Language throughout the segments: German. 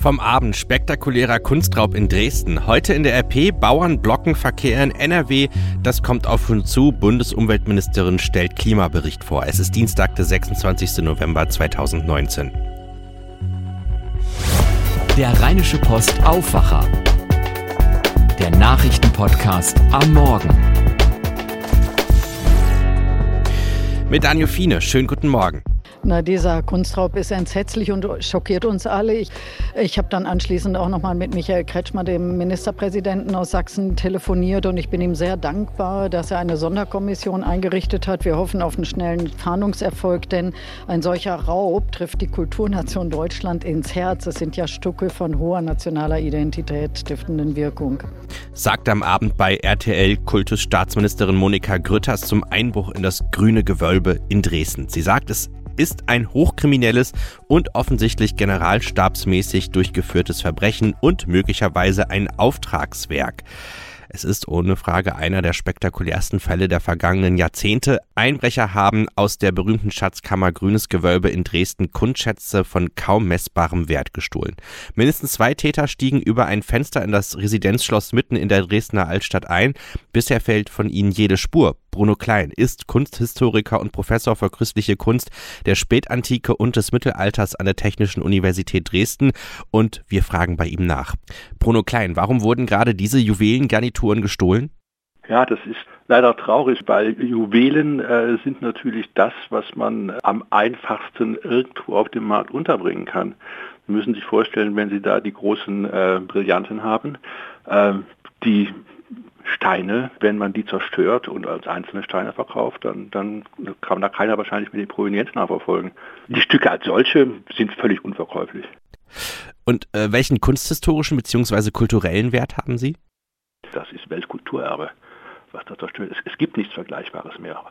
Vom Abend spektakulärer Kunstraub in Dresden. Heute in der RP Bauern blocken Verkehr in NRW. Das kommt auf uns zu. Bundesumweltministerin stellt Klimabericht vor. Es ist Dienstag, der 26. November 2019. Der Rheinische Post Aufwacher. Der Nachrichtenpodcast am Morgen. Mit Daniel Fiene. Schönen guten Morgen. Na, dieser Kunstraub ist entsetzlich und schockiert uns alle. Ich, ich habe dann anschließend auch noch mal mit Michael Kretschmer, dem Ministerpräsidenten aus Sachsen, telefoniert und ich bin ihm sehr dankbar, dass er eine Sonderkommission eingerichtet hat. Wir hoffen auf einen schnellen Fahndungserfolg, denn ein solcher Raub trifft die Kulturnation Deutschland ins Herz. Es sind ja Stücke von hoher nationaler Identität stiftenden Wirkung. Sagt am Abend bei RTL Kultusstaatsministerin Monika Grütters zum Einbruch in das grüne Gewölbe in Dresden. Sie sagt, es ist ein hochkriminelles und offensichtlich generalstabsmäßig durchgeführtes Verbrechen und möglicherweise ein Auftragswerk. Es ist ohne Frage einer der spektakulärsten Fälle der vergangenen Jahrzehnte. Einbrecher haben aus der berühmten Schatzkammer Grünes Gewölbe in Dresden Kundschätze von kaum messbarem Wert gestohlen. Mindestens zwei Täter stiegen über ein Fenster in das Residenzschloss mitten in der Dresdner Altstadt ein. Bisher fällt von ihnen jede Spur. Bruno Klein ist Kunsthistoriker und Professor für christliche Kunst der Spätantike und des Mittelalters an der Technischen Universität Dresden und wir fragen bei ihm nach. Bruno Klein, warum wurden gerade diese Juwelengarnituren gestohlen? Ja, das ist leider traurig, weil Juwelen äh, sind natürlich das, was man am einfachsten irgendwo auf dem Markt unterbringen kann. Sie müssen sich vorstellen, wenn Sie da die großen äh, Brillanten haben, äh, die Steine, wenn man die zerstört und als einzelne Steine verkauft, dann, dann kann da keiner wahrscheinlich mit den Provenienz nachverfolgen. Die Stücke als solche sind völlig unverkäuflich. Und äh, welchen kunsthistorischen bzw. kulturellen Wert haben sie? Das ist Weltkulturerbe, was da zerstört ist. Es gibt nichts Vergleichbares mehr.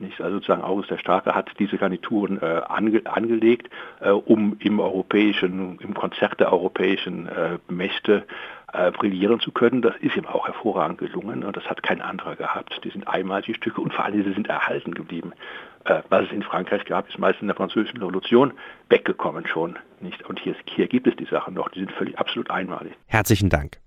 Nicht? Also sozusagen August der Starke hat diese Garnituren äh, ange, angelegt, äh, um im europäischen, im Konzert der europäischen äh, Mächte äh, brillieren zu können. Das ist ihm auch hervorragend gelungen und das hat kein anderer gehabt. Die sind einmal die Stücke und vor allem sie sind erhalten geblieben. Äh, was es in Frankreich gab, ist meist in der französischen Revolution weggekommen schon. Nicht? Und hier, hier gibt es die Sachen noch, die sind völlig absolut einmalig. Herzlichen Dank.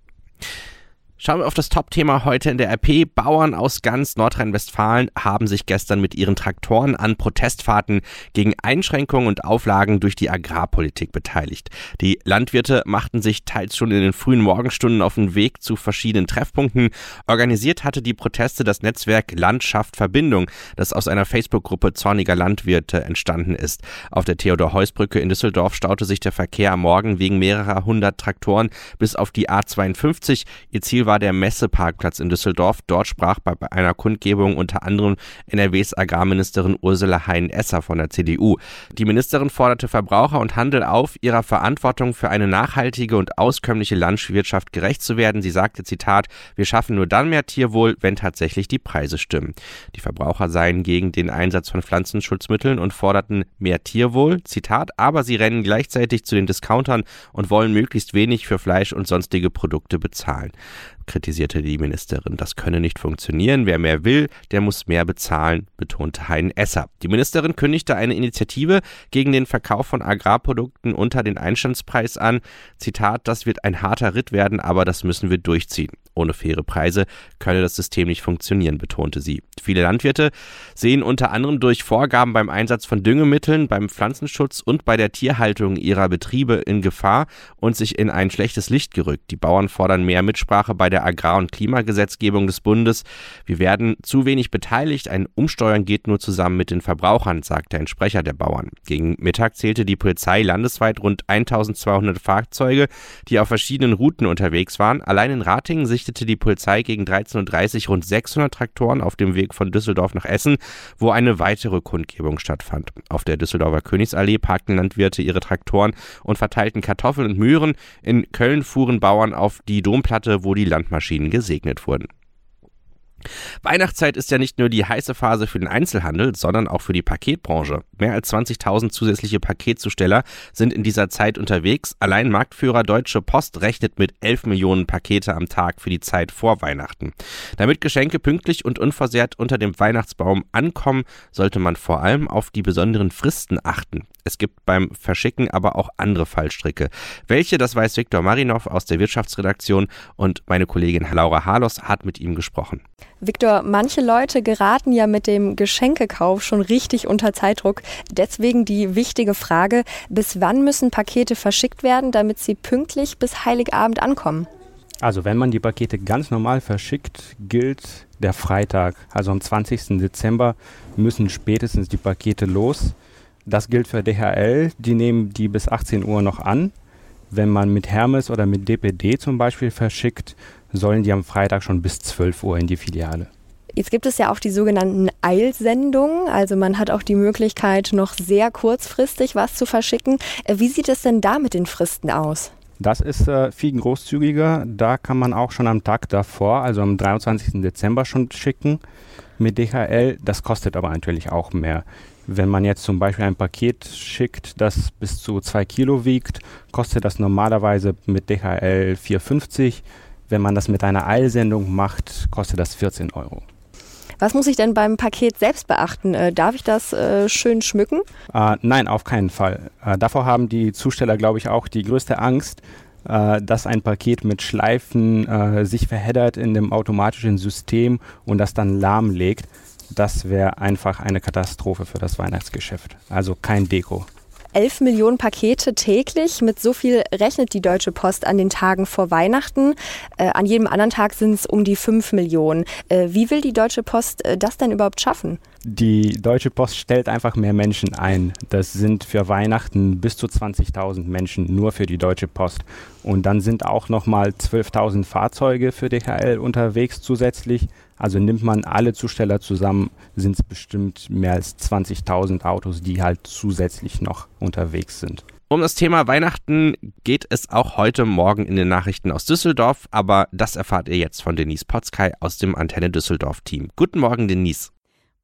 Schauen wir auf das Top-Thema heute in der RP. Bauern aus ganz Nordrhein-Westfalen haben sich gestern mit ihren Traktoren an Protestfahrten gegen Einschränkungen und Auflagen durch die Agrarpolitik beteiligt. Die Landwirte machten sich teils schon in den frühen Morgenstunden auf den Weg zu verschiedenen Treffpunkten. Organisiert hatte die Proteste das Netzwerk Landschaft Verbindung, das aus einer Facebook-Gruppe zorniger Landwirte entstanden ist. Auf der Theodor-Heuss-Brücke in Düsseldorf staute sich der Verkehr am Morgen wegen mehrerer hundert Traktoren bis auf die A52. Ihr Ziel war war der Messeparkplatz in Düsseldorf. Dort sprach bei einer Kundgebung unter anderem NRWs Agrarministerin Ursula Hein-Esser von der CDU. Die Ministerin forderte Verbraucher und Handel auf, ihrer Verantwortung für eine nachhaltige und auskömmliche Landwirtschaft gerecht zu werden. Sie sagte, Zitat, wir schaffen nur dann mehr Tierwohl, wenn tatsächlich die Preise stimmen. Die Verbraucher seien gegen den Einsatz von Pflanzenschutzmitteln und forderten mehr Tierwohl, Zitat, aber sie rennen gleichzeitig zu den Discountern und wollen möglichst wenig für Fleisch und sonstige Produkte bezahlen kritisierte die Ministerin. Das könne nicht funktionieren. Wer mehr will, der muss mehr bezahlen, betonte Hein Esser. Die Ministerin kündigte eine Initiative gegen den Verkauf von Agrarprodukten unter den Einstandspreis an. Zitat, das wird ein harter Ritt werden, aber das müssen wir durchziehen. Ohne faire Preise könne das System nicht funktionieren, betonte sie. Viele Landwirte sehen unter anderem durch Vorgaben beim Einsatz von Düngemitteln, beim Pflanzenschutz und bei der Tierhaltung ihrer Betriebe in Gefahr und sich in ein schlechtes Licht gerückt. Die Bauern fordern mehr Mitsprache bei der Agrar- und Klimagesetzgebung des Bundes. Wir werden zu wenig beteiligt. Ein Umsteuern geht nur zusammen mit den Verbrauchern, sagte ein Sprecher der Bauern. Gegen Mittag zählte die Polizei landesweit rund 1200 Fahrzeuge, die auf verschiedenen Routen unterwegs waren. Allein in Ratingen sich sichtete die Polizei gegen 13.30 Uhr rund 600 Traktoren auf dem Weg von Düsseldorf nach Essen, wo eine weitere Kundgebung stattfand. Auf der Düsseldorfer Königsallee parkten Landwirte ihre Traktoren und verteilten Kartoffeln und Möhren. In Köln fuhren Bauern auf die Domplatte, wo die Landmaschinen gesegnet wurden. Weihnachtszeit ist ja nicht nur die heiße Phase für den Einzelhandel, sondern auch für die Paketbranche. Mehr als 20.000 zusätzliche Paketzusteller sind in dieser Zeit unterwegs. Allein Marktführer Deutsche Post rechnet mit 11 Millionen Pakete am Tag für die Zeit vor Weihnachten. Damit Geschenke pünktlich und unversehrt unter dem Weihnachtsbaum ankommen, sollte man vor allem auf die besonderen Fristen achten. Es gibt beim Verschicken aber auch andere Fallstricke. Welche, das weiß Viktor Marinov aus der Wirtschaftsredaktion und meine Kollegin Laura Harlos hat mit ihm gesprochen. Viktor, manche Leute geraten ja mit dem Geschenkekauf schon richtig unter Zeitdruck. Deswegen die wichtige Frage, bis wann müssen Pakete verschickt werden, damit sie pünktlich bis Heiligabend ankommen? Also wenn man die Pakete ganz normal verschickt, gilt der Freitag. Also am 20. Dezember müssen spätestens die Pakete los. Das gilt für DHL, die nehmen die bis 18 Uhr noch an. Wenn man mit Hermes oder mit DPD zum Beispiel verschickt, sollen die am Freitag schon bis 12 Uhr in die Filiale. Jetzt gibt es ja auch die sogenannten Eilsendungen. Also man hat auch die Möglichkeit, noch sehr kurzfristig was zu verschicken. Äh, wie sieht es denn da mit den Fristen aus? Das ist äh, viel großzügiger. Da kann man auch schon am Tag davor, also am 23. Dezember schon schicken mit DHL. Das kostet aber natürlich auch mehr. Wenn man jetzt zum Beispiel ein Paket schickt, das bis zu 2 Kilo wiegt, kostet das normalerweise mit DHL 4,50. Wenn man das mit einer Eilsendung macht, kostet das 14 Euro. Was muss ich denn beim Paket selbst beachten? Äh, darf ich das äh, schön schmücken? Äh, nein, auf keinen Fall. Äh, davor haben die Zusteller, glaube ich, auch die größte Angst, äh, dass ein Paket mit Schleifen äh, sich verheddert in dem automatischen System und das dann lahmlegt. Das wäre einfach eine Katastrophe für das Weihnachtsgeschäft. Also kein Deko. 11 Millionen Pakete täglich. Mit so viel rechnet die Deutsche Post an den Tagen vor Weihnachten. Äh, an jedem anderen Tag sind es um die 5 Millionen. Äh, wie will die Deutsche Post äh, das denn überhaupt schaffen? Die Deutsche Post stellt einfach mehr Menschen ein. Das sind für Weihnachten bis zu 20.000 Menschen nur für die Deutsche Post. Und dann sind auch nochmal 12.000 Fahrzeuge für DHL unterwegs zusätzlich. Also nimmt man alle Zusteller zusammen, sind es bestimmt mehr als 20.000 Autos, die halt zusätzlich noch unterwegs sind. Um das Thema Weihnachten geht es auch heute Morgen in den Nachrichten aus Düsseldorf, aber das erfahrt ihr jetzt von Denise Potzkei aus dem Antenne Düsseldorf Team. Guten Morgen, Denise.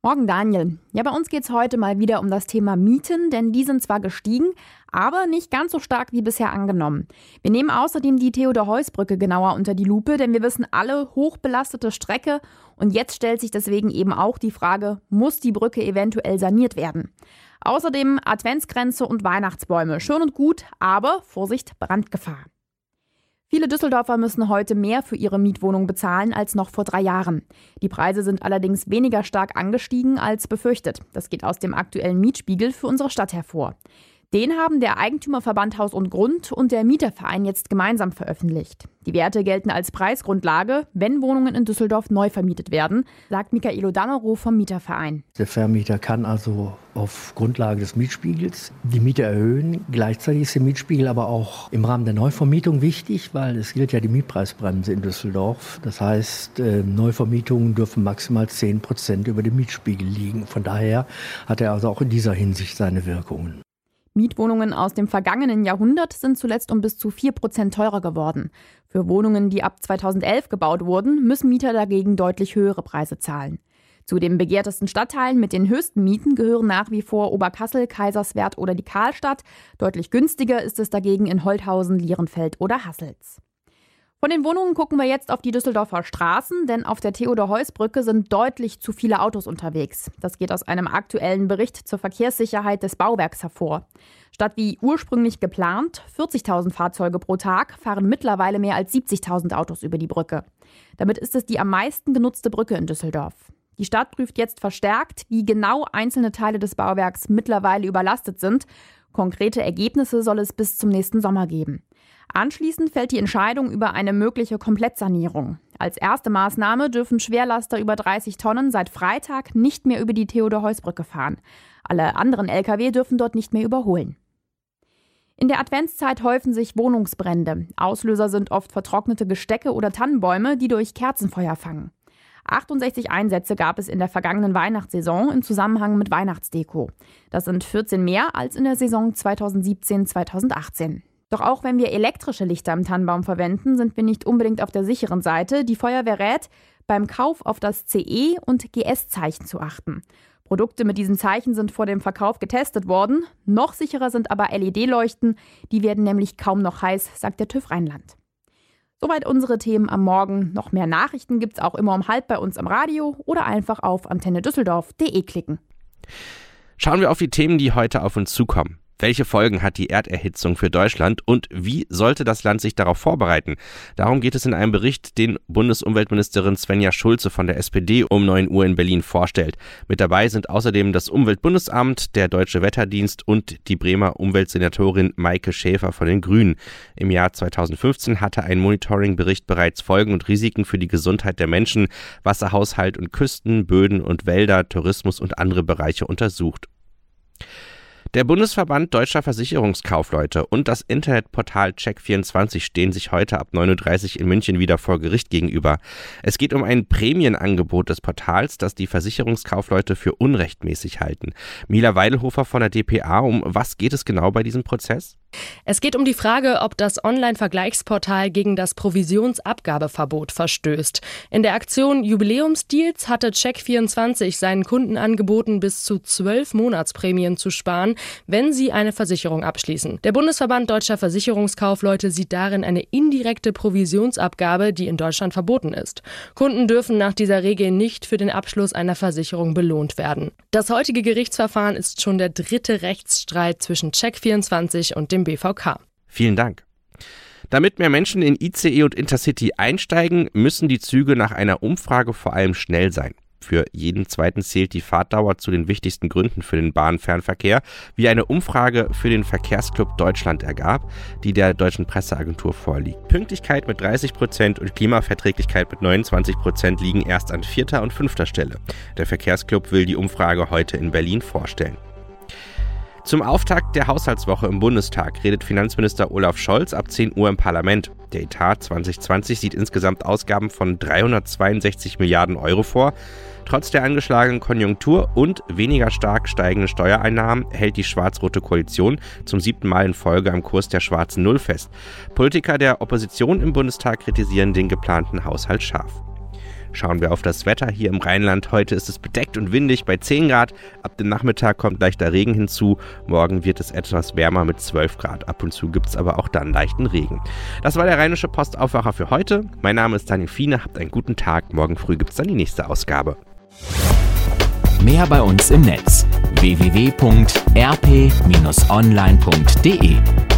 Morgen, Daniel. Ja, bei uns geht es heute mal wieder um das Thema Mieten, denn die sind zwar gestiegen, aber nicht ganz so stark wie bisher angenommen. Wir nehmen außerdem die Theodor-Heuss-Brücke genauer unter die Lupe, denn wir wissen alle, hochbelastete Strecke und jetzt stellt sich deswegen eben auch die Frage, muss die Brücke eventuell saniert werden? Außerdem Adventsgrenze und Weihnachtsbäume. Schön und gut, aber Vorsicht, Brandgefahr. Viele Düsseldorfer müssen heute mehr für ihre Mietwohnung bezahlen als noch vor drei Jahren. Die Preise sind allerdings weniger stark angestiegen als befürchtet. Das geht aus dem aktuellen Mietspiegel für unsere Stadt hervor. Den haben der Eigentümerverband Haus und Grund und der Mieterverein jetzt gemeinsam veröffentlicht. Die Werte gelten als Preisgrundlage, wenn Wohnungen in Düsseldorf neu vermietet werden, sagt Michaelo Danero vom Mieterverein. Der Vermieter kann also auf Grundlage des Mietspiegels die Miete erhöhen. Gleichzeitig ist der Mietspiegel aber auch im Rahmen der Neuvermietung wichtig, weil es gilt ja die Mietpreisbremse in Düsseldorf. Das heißt, äh, Neuvermietungen dürfen maximal 10 Prozent über dem Mietspiegel liegen. Von daher hat er also auch in dieser Hinsicht seine Wirkungen. Mietwohnungen aus dem vergangenen Jahrhundert sind zuletzt um bis zu 4 Prozent teurer geworden. Für Wohnungen, die ab 2011 gebaut wurden, müssen Mieter dagegen deutlich höhere Preise zahlen. Zu den begehrtesten Stadtteilen mit den höchsten Mieten gehören nach wie vor Oberkassel, Kaiserswerth oder die Karlstadt. Deutlich günstiger ist es dagegen in Holthausen, Lierenfeld oder Hassels. Von den Wohnungen gucken wir jetzt auf die Düsseldorfer Straßen, denn auf der Theodor-Heuss-Brücke sind deutlich zu viele Autos unterwegs. Das geht aus einem aktuellen Bericht zur Verkehrssicherheit des Bauwerks hervor. Statt wie ursprünglich geplant 40.000 Fahrzeuge pro Tag fahren mittlerweile mehr als 70.000 Autos über die Brücke. Damit ist es die am meisten genutzte Brücke in Düsseldorf. Die Stadt prüft jetzt verstärkt, wie genau einzelne Teile des Bauwerks mittlerweile überlastet sind. Konkrete Ergebnisse soll es bis zum nächsten Sommer geben. Anschließend fällt die Entscheidung über eine mögliche Komplettsanierung. Als erste Maßnahme dürfen Schwerlaster über 30 Tonnen seit Freitag nicht mehr über die Theodor-Heuss-Brücke fahren. Alle anderen Lkw dürfen dort nicht mehr überholen. In der Adventszeit häufen sich Wohnungsbrände. Auslöser sind oft vertrocknete Gestecke oder Tannenbäume, die durch Kerzenfeuer fangen. 68 Einsätze gab es in der vergangenen Weihnachtssaison im Zusammenhang mit Weihnachtsdeko. Das sind 14 mehr als in der Saison 2017-2018. Doch auch wenn wir elektrische Lichter im Tannenbaum verwenden, sind wir nicht unbedingt auf der sicheren Seite. Die Feuerwehr rät, beim Kauf auf das CE und GS-Zeichen zu achten. Produkte mit diesen Zeichen sind vor dem Verkauf getestet worden. Noch sicherer sind aber LED-Leuchten. Die werden nämlich kaum noch heiß, sagt der TÜV Rheinland. Soweit unsere Themen am Morgen. Noch mehr Nachrichten gibt es auch immer um halb bei uns im Radio oder einfach auf antennedüsseldorf.de klicken. Schauen wir auf die Themen, die heute auf uns zukommen. Welche Folgen hat die Erderhitzung für Deutschland und wie sollte das Land sich darauf vorbereiten? Darum geht es in einem Bericht, den Bundesumweltministerin Svenja Schulze von der SPD um 9 Uhr in Berlin vorstellt. Mit dabei sind außerdem das Umweltbundesamt, der Deutsche Wetterdienst und die Bremer Umweltsenatorin Maike Schäfer von den Grünen. Im Jahr 2015 hatte ein Monitoringbericht bereits Folgen und Risiken für die Gesundheit der Menschen, Wasserhaushalt und Küsten, Böden und Wälder, Tourismus und andere Bereiche untersucht. Der Bundesverband Deutscher Versicherungskaufleute und das Internetportal Check24 stehen sich heute ab 9.30 Uhr in München wieder vor Gericht gegenüber. Es geht um ein Prämienangebot des Portals, das die Versicherungskaufleute für unrechtmäßig halten. Mila Weidelhofer von der DPA, um was geht es genau bei diesem Prozess? Es geht um die Frage, ob das Online-Vergleichsportal gegen das Provisionsabgabeverbot verstößt. In der Aktion Jubiläumsdeals hatte Check24 seinen Kunden angeboten, bis zu zwölf Monatsprämien zu sparen, wenn sie eine Versicherung abschließen. Der Bundesverband Deutscher Versicherungskaufleute sieht darin eine indirekte Provisionsabgabe, die in Deutschland verboten ist. Kunden dürfen nach dieser Regel nicht für den Abschluss einer Versicherung belohnt werden. Das heutige Gerichtsverfahren ist schon der dritte Rechtsstreit zwischen Check24 und dem dem BVK. Vielen Dank. Damit mehr Menschen in ICE und Intercity einsteigen, müssen die Züge nach einer Umfrage vor allem schnell sein. Für jeden zweiten zählt die Fahrtdauer zu den wichtigsten Gründen für den Bahnfernverkehr, wie eine Umfrage für den Verkehrsclub Deutschland ergab, die der deutschen Presseagentur vorliegt. Pünktlichkeit mit 30 Prozent und Klimaverträglichkeit mit 29 Prozent liegen erst an vierter und fünfter Stelle. Der Verkehrsclub will die Umfrage heute in Berlin vorstellen. Zum Auftakt der Haushaltswoche im Bundestag redet Finanzminister Olaf Scholz ab 10 Uhr im Parlament. Der Etat 2020 sieht insgesamt Ausgaben von 362 Milliarden Euro vor. Trotz der angeschlagenen Konjunktur und weniger stark steigenden Steuereinnahmen hält die schwarz-rote Koalition zum siebten Mal in Folge am Kurs der schwarzen Null fest. Politiker der Opposition im Bundestag kritisieren den geplanten Haushalt scharf. Schauen wir auf das Wetter hier im Rheinland. Heute ist es bedeckt und windig bei 10 Grad. Ab dem Nachmittag kommt leichter Regen hinzu. Morgen wird es etwas wärmer mit 12 Grad. Ab und zu gibt es aber auch dann leichten Regen. Das war der Rheinische Postaufwacher für heute. Mein Name ist Daniel Fiene. Habt einen guten Tag. Morgen früh gibt es dann die nächste Ausgabe. Mehr bei uns im Netz www.rp-online.de